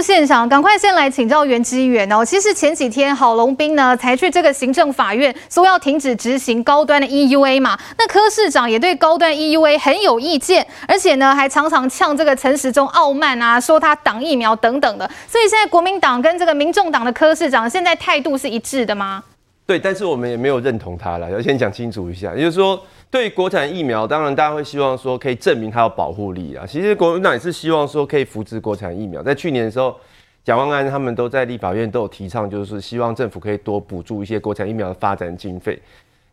现场，赶快先来请教袁基元哦。其实前几天郝龙斌呢才去这个行政法院说要停止执行高端的 EUA 嘛，那柯市长也对高端 EUA 很有意见，而且呢还常常呛这个陈时中傲慢啊，说他挡疫苗等等的。所以现在国民党跟这个民众党的柯市长现在态度是一致的吗？对，但是我们也没有认同他了，要先讲清楚一下，也就是说。对国产疫苗，当然大家会希望说可以证明它有保护力啊。其实国民党也是希望说可以扶持国产疫苗。在去年的时候，蒋万安他们都在立法院都有提倡，就是希望政府可以多补助一些国产疫苗的发展经费。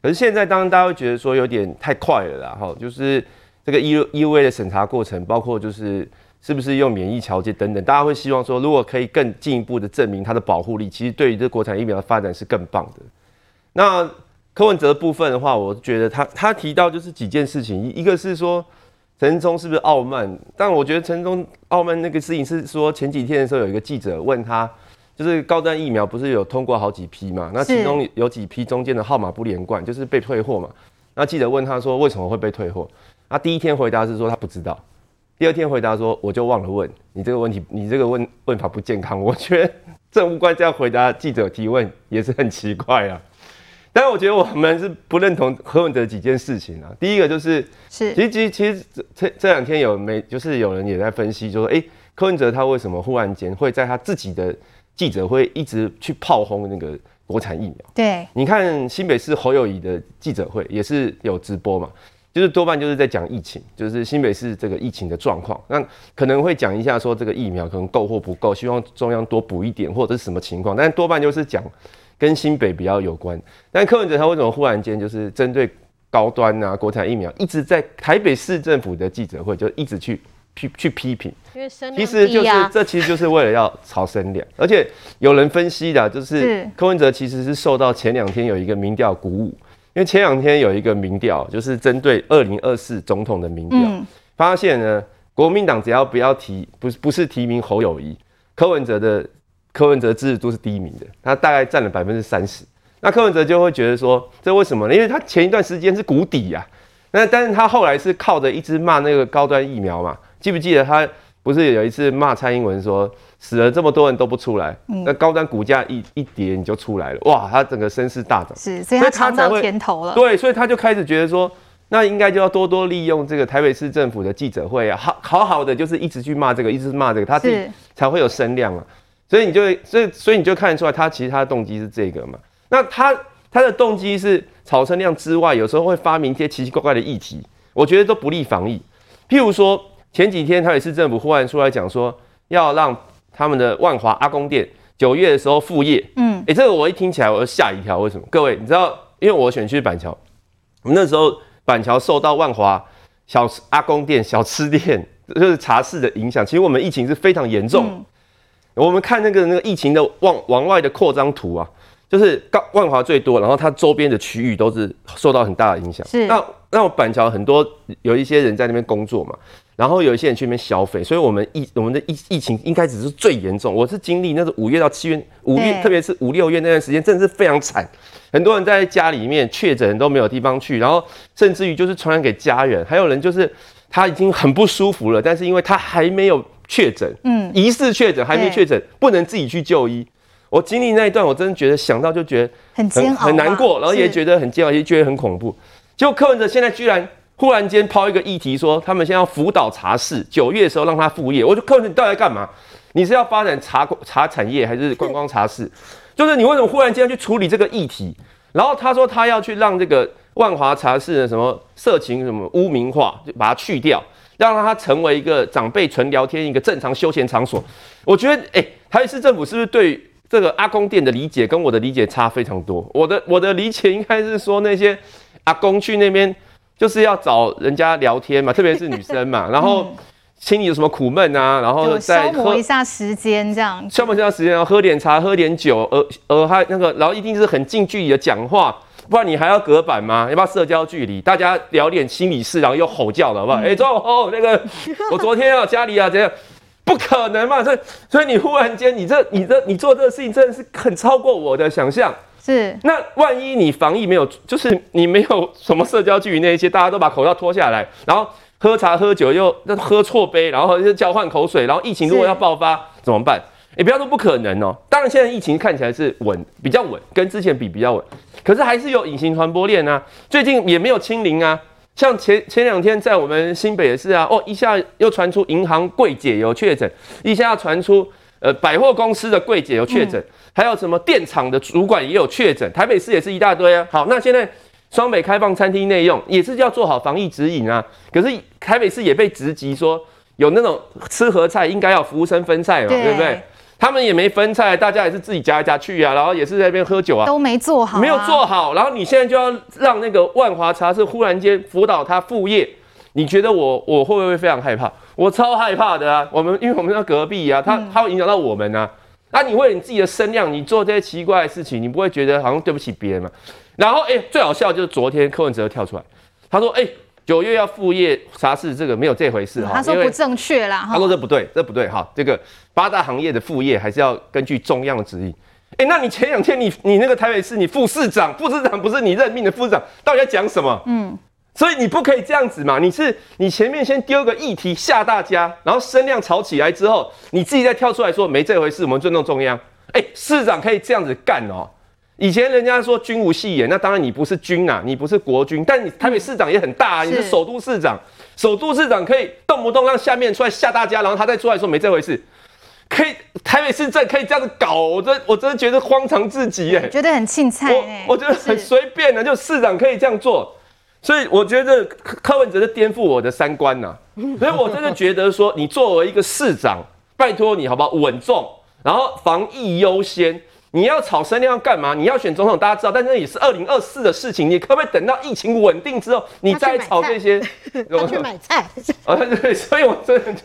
可是现在，当大家会觉得说有点太快了啦，哈，就是这个 EUA 的审查过程，包括就是是不是用免疫调节等等，大家会希望说，如果可以更进一步的证明它的保护力，其实对于这国产疫苗的发展是更棒的。那。柯文哲部分的话，我觉得他他提到就是几件事情，一个是说陈忠是不是傲慢，但我觉得陈忠傲慢那个事情是说前几天的时候有一个记者问他，就是高端疫苗不是有通过好几批嘛，那其中有几批中间的号码不连贯，就是被退货嘛，那记者问他说为什么会被退货，他第一天回答是说他不知道，第二天回答说我就忘了问你这个问题，你这个问问法不健康，我觉得政务官这样回答记者提问也是很奇怪啊。但我觉得我们是不认同柯文哲几件事情啊。第一个就是，是其实其实其实这这两天有没就是有人也在分析，就说哎，柯文哲他为什么忽然间会在他自己的记者会一直去炮轰那个国产疫苗？对，你看新北市侯友谊的记者会也是有直播嘛，就是多半就是在讲疫情，就是新北市这个疫情的状况，那可能会讲一下说这个疫苗可能够或不够，希望中央多补一点或者是什么情况，但多半就是讲。跟新北比较有关，但柯文哲他为什么忽然间就是针对高端啊、国产疫苗，一直在台北市政府的记者会就一直去批去批评，因为声啊，其实就是这其实就是为了要炒声量，而且有人分析的，就是柯文哲其实是受到前两天有一个民调鼓舞，因为前两天有一个民调就是针对二零二四总统的民调，发现呢国民党只要不要提不是不是提名侯友谊，柯文哲的。柯文哲支持度是第一名的，他大概占了百分之三十。那柯文哲就会觉得说，这为什么呢？因为他前一段时间是谷底呀、啊，那但是他后来是靠着一直骂那个高端疫苗嘛，记不记得他不是有一次骂蔡英文说，死了这么多人都不出来，嗯、那高端股价一一跌你就出来了，哇，他整个声势大涨，是，所以他尝到甜头了。对，所以他就开始觉得说，那应该就要多多利用这个台北市政府的记者会啊，好好好的就是一直去骂这个，一直骂这个，他自己才会有声量啊。所以你就所以所以你就看得出来，他其实他的动机是这个嘛？那他他的动机是炒声量之外，有时候会发明一些奇奇怪怪的议题，我觉得都不利防疫。譬如说前几天台北市政府忽然出来讲说，要让他们的万华阿公店九月的时候复业。嗯，诶，这个我一听起来我就吓一跳。为什么？各位你知道，因为我选区板桥，我们那时候板桥受到万华小阿公店小吃店就是茶室的影响，其实我们疫情是非常严重。嗯我们看那个那个疫情的往往外的扩张图啊，就是高万华最多，然后它周边的区域都是受到很大的影响。是，那那我板桥很多有一些人在那边工作嘛，然后有一些人去那边消费，所以我们疫我们的疫疫情应该只是最严重。我是经历那是五月到七月，五月特别是五六月那段时间，真的是非常惨，很多人在家里面确诊都没有地方去，然后甚至于就是传染给家人，还有人就是他已经很不舒服了，但是因为他还没有。确诊，嗯，疑似确诊还没确诊，不能自己去就医。我经历那一段，我真的觉得想到就觉得很很，很难过，然后也觉得很煎熬，也觉得很恐怖。结果柯文哲现在居然忽然间抛一个议题，说他们现在要辅导茶室，九月的时候让他复业。我就柯文哲，你到底在干嘛？你是要发展茶茶产业，还是观光茶室？就是你为什么忽然间要去处理这个议题？然后他说他要去让这个万华茶室的什么色情什么污名化，就把它去掉。让它成为一个长辈纯聊天、一个正常休闲场所。我觉得，哎，台北市政府是不是对这个阿公店的理解跟我的理解差非常多？我的我的理解应该是说，那些阿公去那边就是要找人家聊天嘛，特别是女生嘛，然后心里有什么苦闷啊，然后再消磨一下时间，这样消磨一下时间，然后喝点茶，喝点酒，呃呃，还那个，然后一定是很近距离的讲话。不然你还要隔板吗？要不要社交距离？大家聊点心理事，然后又吼叫了，好不好？哎、嗯，周、欸、哦，那个 我昨天啊家里啊怎样？不可能嘛！所以所以你忽然间，你这你这你做这个事情真的是很超过我的想象。是。那万一你防疫没有，就是你没有什么社交距离那一些，大家都把口罩脱下来，然后喝茶喝酒又那喝错杯，然后就交换口水，然后疫情如果要爆发怎么办？也不要说不可能哦。当然现在疫情看起来是稳，比较稳，跟之前比比较稳，可是还是有隐形传播链啊。最近也没有清零啊。像前前两天在我们新北也是啊，哦，一下又传出银行柜姐有确诊，一下要传出呃百货公司的柜姐有确诊，还有什么电厂的主管也有确诊，台北市也是一大堆啊。好，那现在双北开放餐厅内用，也是要做好防疫指引啊。可是台北市也被直击说有那种吃合菜应该要服务生分菜嘛，对，对不对？他们也没分菜，大家也是自己夹来夹去啊，然后也是在那边喝酒啊，都没做好，啊，没有做好。然后你现在就要让那个万华茶社忽然间辅导他副业，你觉得我我会不会非常害怕？我超害怕的啊！我们因为我们在隔壁啊，他他会影响到我们啊。那、嗯啊、你为了你自己的声量，你做这些奇怪的事情，你不会觉得好像对不起别人吗？然后哎、欸，最好笑就是昨天柯文哲跳出来，他说哎。欸九月要副业啥事？这个没有这回事哈。他说不正确啦。他说这不对，这不对哈。这个八大行业的副业还是要根据中央的指引。哎，那你前两天你你那个台北市你副市长，副市长不是你任命的副市长，到底在讲什么？嗯。所以你不可以这样子嘛。你是你前面先丢个议题吓大家，然后声量吵起来之后，你自己再跳出来说没这回事，我们尊重中央。哎，市长可以这样子干哦。以前人家说军无戏言，那当然你不是军、啊，你不是国军，但你台北市长也很大啊，你是首都市长，首都市长可以动不动让下面出来吓大家，然后他再出来说没这回事，可以台北市政可以这样子搞，我真我真的觉得荒唐至极哎，觉得很青菜哎，我觉得很随便的，就市长可以这样做，所以我觉得柯文哲是颠覆我的三观呐、啊，所以我真的觉得说你作为一个市长，拜托你好不好稳重，然后防疫优先。你要炒声量要干嘛？你要选总统，大家知道，但是那也是二零二四的事情。你可不可以等到疫情稳定之后，你再炒这些？我去买菜。啊，对，所以我真的，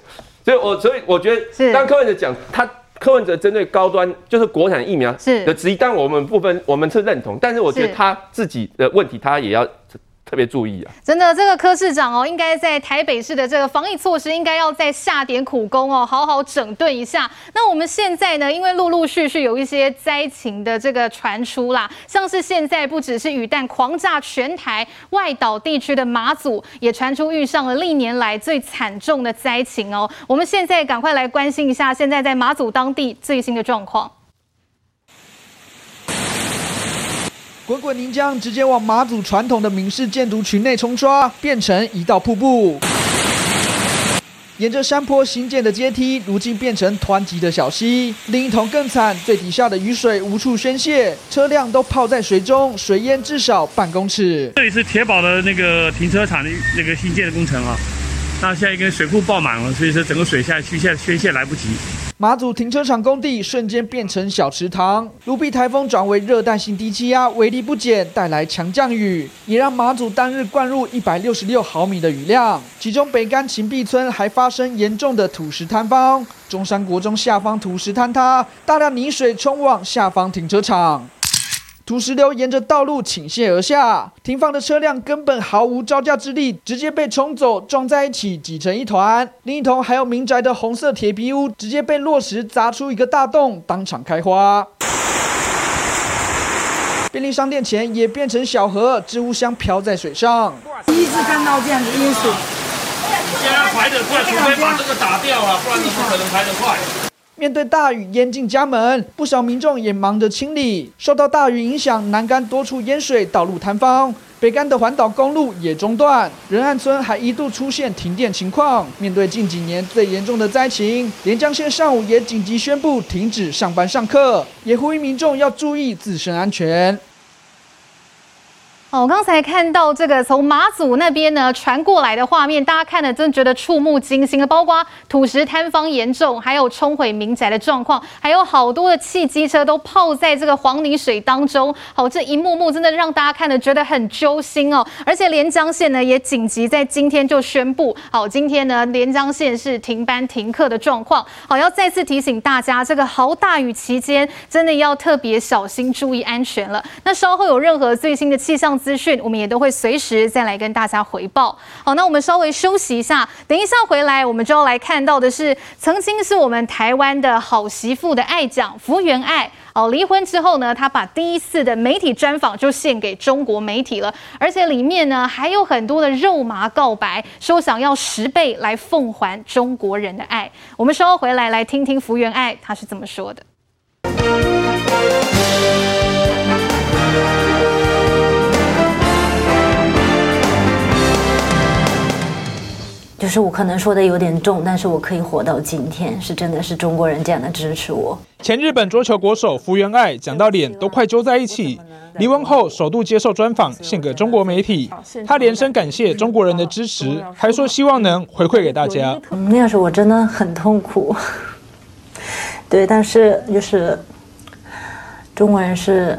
所以我所以我觉得，当柯文哲讲他柯文哲针对高端就是国产疫苗的质疑，但我们部分我们是认同，但是我觉得他自己的问题，他也要。特别注意啊！真的，这个柯市长哦，应该在台北市的这个防疫措施，应该要再下点苦功哦，好好整顿一下。那我们现在呢，因为陆陆续续有一些灾情的这个传出啦，像是现在不只是雨弹狂炸全台外岛地区的马祖，也传出遇上了历年来最惨重的灾情哦。我们现在赶快来关心一下，现在在马祖当地最新的状况。滚滚泥浆直接往马祖传统的闽式建筑群内冲刷，变成一道瀑布。沿着山坡新建的阶梯，如今变成湍急的小溪。另一头更惨，最底下的雨水无处宣泄，车辆都泡在水中，水淹至少半公尺。这里是铁堡的那个停车场的那个新建的工程啊，那现在跟水库爆满了，所以说整个水下去现在宣泄来不及。马祖停车场工地瞬间变成小池塘，卢碧台风转为热带性低气压，威力不减，带来强降雨，也让马祖单日灌入一百六十六毫米的雨量。其中北竿芹壁村还发生严重的土石坍方，中山国中下方土石坍塌，大量泥水冲往下方停车场。土石流沿着道路倾泻而下，停放的车辆根本毫无招架之力，直接被冲走，撞在一起挤成一团。另一头还有民宅的红色铁皮屋，直接被落石砸出一个大洞，当场开花。便利商店前也变成小河，置物箱漂在水上。第一次看到这样的淹水，现在排得快，除非把这个打掉了，不然你不可能排得快。面对大雨淹进家门，不少民众也忙着清理。受到大雨影响，南竿多处淹水，道路坍方；北竿的环岛公路也中断，仁爱村还一度出现停电情况。面对近几年最严重的灾情，连江县上午也紧急宣布停止上班上课，也呼吁民众要注意自身安全。哦，刚才看到这个从马祖那边呢传过来的画面，大家看了真的觉得触目惊心的，包括土石坍方严重，还有冲毁民宅的状况，还有好多的汽机车都泡在这个黄泥水当中。好，这一幕幕真的让大家看了觉得很揪心哦。而且连江县呢也紧急在今天就宣布，好，今天呢连江县是停班停课的状况。好，要再次提醒大家，这个豪大雨期间真的要特别小心，注意安全了。那稍后有任何最新的气象。资讯，我们也都会随时再来跟大家回报。好，那我们稍微休息一下，等一下回来，我们就要来看到的是，曾经是我们台湾的好媳妇的爱将福原爱。哦，离婚之后呢，她把第一次的媒体专访就献给中国媒体了，而且里面呢还有很多的肉麻告白，说想要十倍来奉还中国人的爱。我们稍后回来来听听福原爱她是怎么说的。就是我可能说的有点重，但是我可以活到今天，是真的是中国人这样的支持我。前日本桌球国手福原爱讲到脸都快揪在一起，离婚后首度接受专访，献给中国媒体，她连声感谢中国人的支持，还说希望能回馈给大家。嗯，那时候我真的很痛苦，对，但是就是中国人是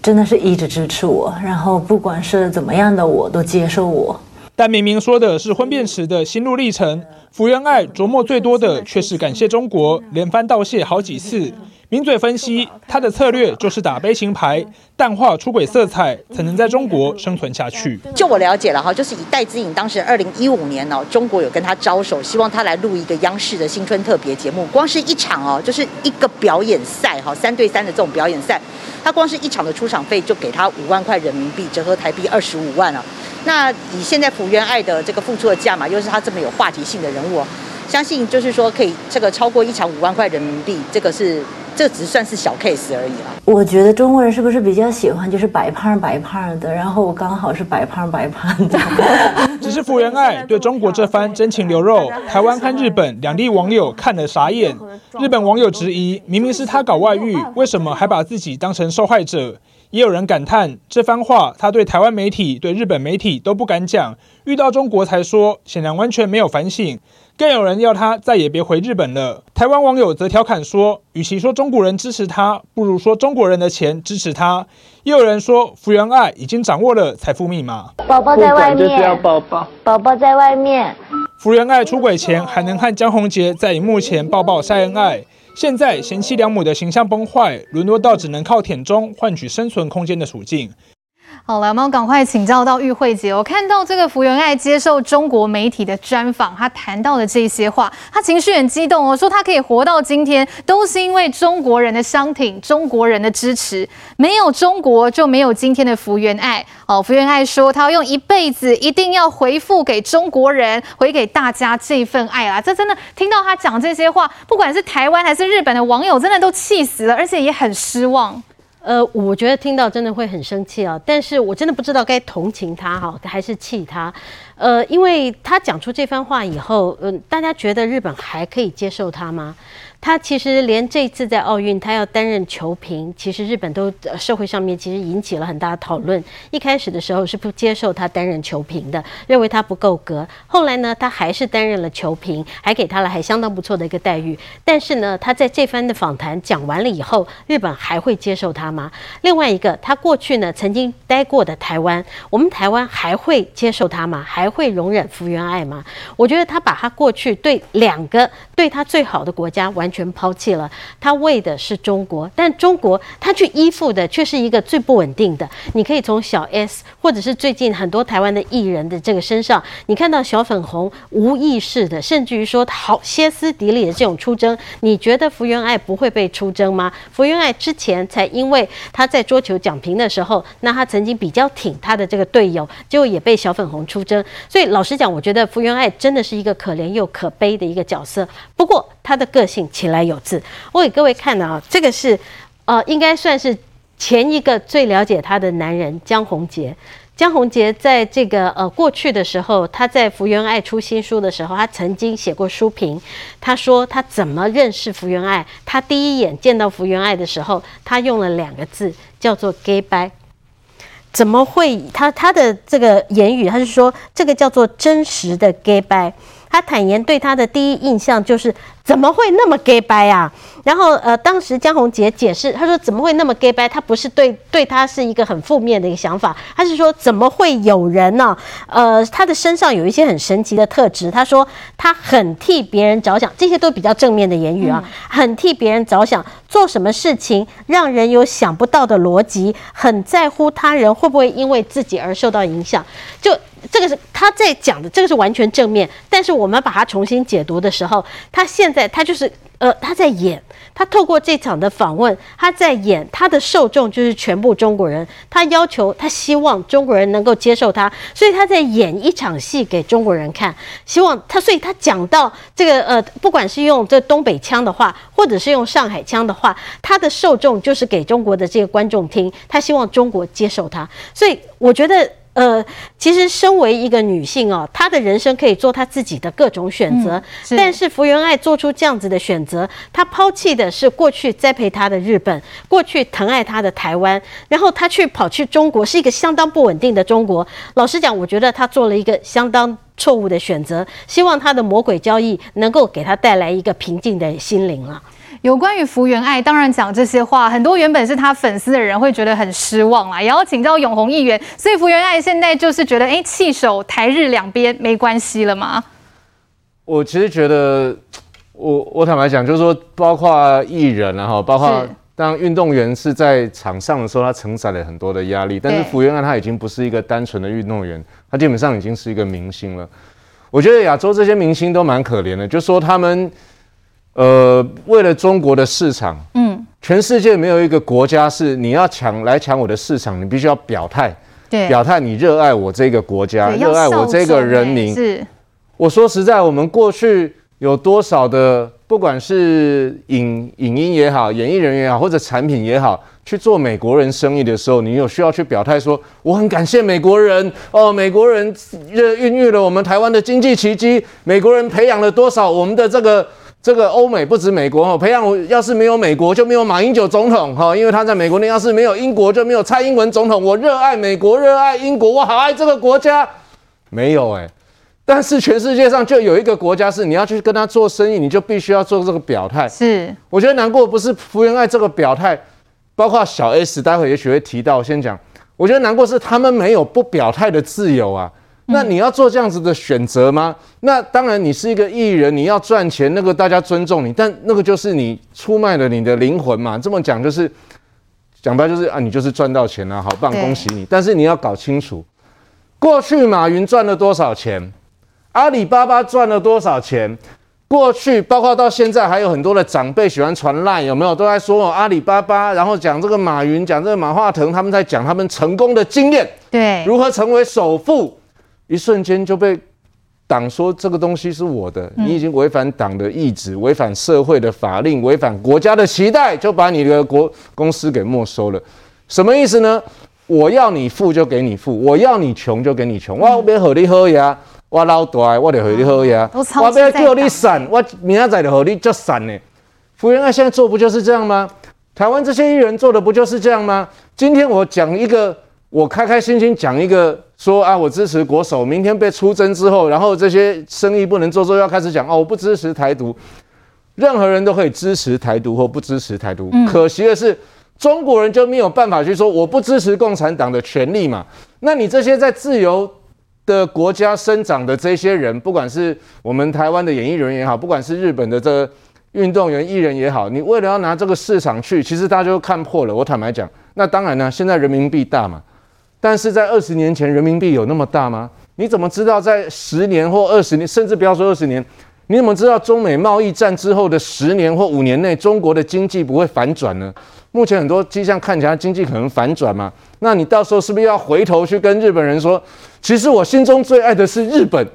真的是一直支持我，然后不管是怎么样的，我都接受我。但明明说的是婚变时的心路历程，福原爱琢磨最多的却是感谢中国，连番道谢好几次。名嘴分析，他的策略就是打悲情牌，淡化出轨色彩，才能在中国生存下去。就我了解了哈，就是以戴资颖当时二零一五年哦，中国有跟他招手，希望他来录一个央视的新春特别节目。光是一场哦，就是一个表演赛哈，三对三的这种表演赛，他光是一场的出场费就给他五万块人民币，折合台币二十五万啊。那以现在福原爱的这个付出的价码，又是他这么有话题性的人物，相信就是说可以这个超过一场五万块人民币，这个是这只算是小 case 而已了。我觉得中国人是不是比较喜欢就是白胖白胖的，然后我刚好是白胖白胖的。只是福原爱对中国这番真情流露，台湾和日本两地网友看了傻眼。日本网友质疑，明明是他搞外遇，为什么还把自己当成受害者？也有人感叹这番话，他对台湾媒体、对日本媒体都不敢讲，遇到中国才说，显然完全没有反省。更有人要他再也别回日本了。台湾网友则调侃说，与其说中国人支持他，不如说中国人的钱支持他。也有人说，福原爱已经掌握了财富密码。宝宝在外面，宝宝，宝宝在外面。福原爱出轨前还能和江宏杰在荧幕前抱抱晒恩爱。现在贤妻良母的形象崩坏，沦落到只能靠舔中换取生存空间的处境。好了，我们赶快请教到玉慧姐。我看到这个福原爱接受中国媒体的专访，她谈到的这些话，她情绪很激动哦，说她可以活到今天，都是因为中国人的相挺，中国人的支持。没有中国，就没有今天的福原爱。哦，福原爱说，她要用一辈子，一定要回复给中国人，回给大家这份爱啦。这真的听到她讲这些话，不管是台湾还是日本的网友，真的都气死了，而且也很失望。呃，我觉得听到真的会很生气啊，但是我真的不知道该同情他哈，还是气他。呃，因为他讲出这番话以后，嗯、大家觉得日本还可以接受他吗？他其实连这次在奥运，他要担任球评，其实日本都社会上面其实引起了很大的讨论。一开始的时候是不接受他担任球评的，认为他不够格。后来呢，他还是担任了球评，还给他了还相当不错的一个待遇。但是呢，他在这番的访谈讲完了以后，日本还会接受他吗？另外一个，他过去呢曾经待过的台湾，我们台湾还会接受他吗？还会容忍福原爱吗？我觉得他把他过去对两个对他最好的国家完。全抛弃了，他为的是中国，但中国他去依附的却是一个最不稳定的。你可以从小 S 或者是最近很多台湾的艺人的这个身上，你看到小粉红无意识的，甚至于说好歇斯底里的这种出征。你觉得福原爱不会被出征吗？福原爱之前才因为他在桌球讲评的时候，那他曾经比较挺他的这个队友，结果也被小粉红出征。所以老实讲，我觉得福原爱真的是一个可怜又可悲的一个角色。不过他的个性。起来有字，我给各位看的啊，这个是，呃，应该算是前一个最了解他的男人江宏杰。江宏杰在这个呃过去的时候，他在福原爱出新书的时候，他曾经写过书评。他说他怎么认识福原爱，他第一眼见到福原爱的时候，他用了两个字，叫做 “gay 掰”。怎么会？他他的这个言语，他是说这个叫做真实的 “gay 掰”。他坦言对他的第一印象就是怎么会那么 gay 掰啊？然后呃，当时江宏杰解释，他说怎么会那么 gay 掰？他不是对对他是一个很负面的一个想法，他是说怎么会有人呢、啊？呃，他的身上有一些很神奇的特质。他说他很替别人着想，这些都比较正面的言语啊，很替别人着想，做什么事情让人有想不到的逻辑，很在乎他人会不会因为自己而受到影响，就。这个是他在讲的，这个是完全正面。但是我们把它重新解读的时候，他现在他就是呃他在演，他透过这场的访问，他在演他的受众就是全部中国人。他要求他希望中国人能够接受他，所以他在演一场戏给中国人看。希望他，所以他讲到这个呃，不管是用这东北腔的话，或者是用上海腔的话，他的受众就是给中国的这个观众听。他希望中国接受他，所以我觉得。呃，其实身为一个女性哦，她的人生可以做她自己的各种选择。嗯、是，但是福原爱做出这样子的选择，她抛弃的是过去栽培她的日本，过去疼爱她的台湾，然后她去跑去中国，是一个相当不稳定的中国。老实讲，我觉得她做了一个相当错误的选择。希望她的魔鬼交易能够给她带来一个平静的心灵了。有关于福原爱，当然讲这些话，很多原本是他粉丝的人会觉得很失望啦。也要请教永鸿议员，所以福原爱现在就是觉得，哎，弃守台日两边没关系了吗？我其实觉得，我我坦白讲，就是说，包括艺人然后包括当运动员是在场上的时候，他承载了很多的压力。但是福原爱他已经不是一个单纯的运动员，他基本上已经是一个明星了。我觉得亚洲这些明星都蛮可怜的，就是说他们。呃，为了中国的市场，嗯，全世界没有一个国家是你要抢来抢我的市场，你必须要表态，对，表态你热爱我这个国家，热爱我这个人民。是，我说实在，我们过去有多少的，不管是影影音也好，演艺人员也好，或者产品也好，去做美国人生意的时候，你有需要去表态说，我很感谢美国人哦，美国人孕育了我们台湾的经济奇迹，美国人培养了多少我们的这个。这个欧美不止美国哈，培养我要是没有美国就没有马英九总统哈，因为他在美国那要是没有英国就没有蔡英文总统。我热爱美国，热爱英国，我好爱这个国家。没有哎，但是全世界上就有一个国家是你要去跟他做生意，你就必须要做这个表态。是，我觉得难过不是福原爱这个表态，包括小 S，待会也许会提到。我先讲，我觉得难过是他们没有不表态的自由啊。那你要做这样子的选择吗？那当然，你是一个艺人，你要赚钱，那个大家尊重你，但那个就是你出卖了你的灵魂嘛。这么讲就是讲白就是啊，你就是赚到钱了，好棒，恭喜你。但是你要搞清楚，过去马云赚了多少钱，阿里巴巴赚了多少钱，过去包括到现在还有很多的长辈喜欢传赖，有没有都在说阿里巴巴，然后讲这个马云，讲这个马化腾，他们在讲他们成功的经验，对，如何成为首富。一瞬间就被党说这个东西是我的，你已经违反党的意志，违反社会的法令，违反国家的期待，就把你的国公司给没收了。什么意思呢？我要你富就给你富，我要你穷就给你穷。我要和你喝呀，我老大，我得和你好呀。我要叫你散，我明仔载就和你就散呢。福原爱现在做不就是这样吗？台湾这些艺人做的不就是这样吗？今天我讲一个。我开开心心讲一个，说啊，我支持国手。明天被出征之后，然后这些生意不能做，之后要开始讲哦，我不支持台独。任何人都可以支持台独或不支持台独。嗯、可惜的是，中国人就没有办法去说我不支持共产党的权利嘛。那你这些在自由的国家生长的这些人，不管是我们台湾的演艺人员也好，不管是日本的这个运动员艺人也好，你为了要拿这个市场去，其实大家就看破了。我坦白讲，那当然呢，现在人民币大嘛。但是在二十年前，人民币有那么大吗？你怎么知道在十年或二十年，甚至不要说二十年，你怎么知道中美贸易战之后的十年或五年内，中国的经济不会反转呢？目前很多迹象看起来经济可能反转嘛。那你到时候是不是要回头去跟日本人说，其实我心中最爱的是日本，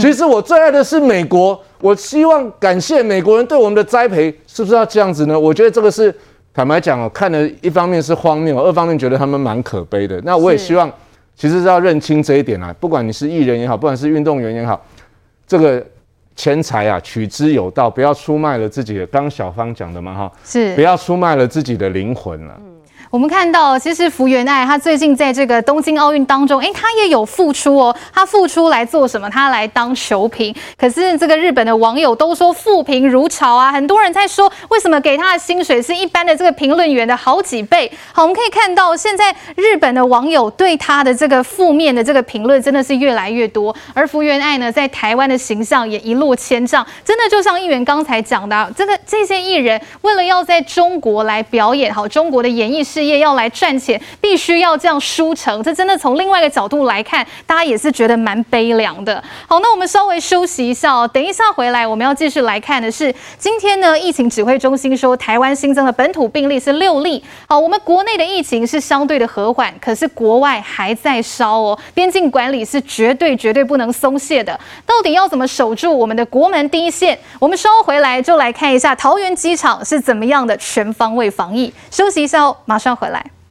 其实我最爱的是美国，我希望感谢美国人对我们的栽培，是不是要这样子呢？我觉得这个是。坦白讲哦，看了一方面是荒谬，二方面觉得他们蛮可悲的。那我也希望，其实是要认清这一点啊。不管你是艺人也好，不管是运动员也好，这个钱财啊，取之有道，不要出卖了自己的。刚小芳讲的嘛，哈，是不要出卖了自己的灵魂了。我们看到，其实福原爱她最近在这个东京奥运当中，诶，她也有复出哦。她复出来做什么？她来当球评。可是这个日本的网友都说负评如潮啊，很多人在说，为什么给她的薪水是一般的这个评论员的好几倍？好，我们可以看到，现在日本的网友对她的这个负面的这个评论真的是越来越多。而福原爱呢，在台湾的形象也一落千丈。真的就像议员刚才讲的，这个这些艺人为了要在中国来表演，好，中国的演艺事业要来赚钱，必须要这样输成，这真的从另外一个角度来看，大家也是觉得蛮悲凉的。好，那我们稍微休息一下哦，等一下回来我们要继续来看的是，今天呢，疫情指挥中心说台湾新增的本土病例是六例。好，我们国内的疫情是相对的和缓，可是国外还在烧哦，边境管理是绝对绝对不能松懈的。到底要怎么守住我们的国门第一线？我们稍后回来就来看一下桃园机场是怎么样的全方位防疫。休息一下哦，马马上回来。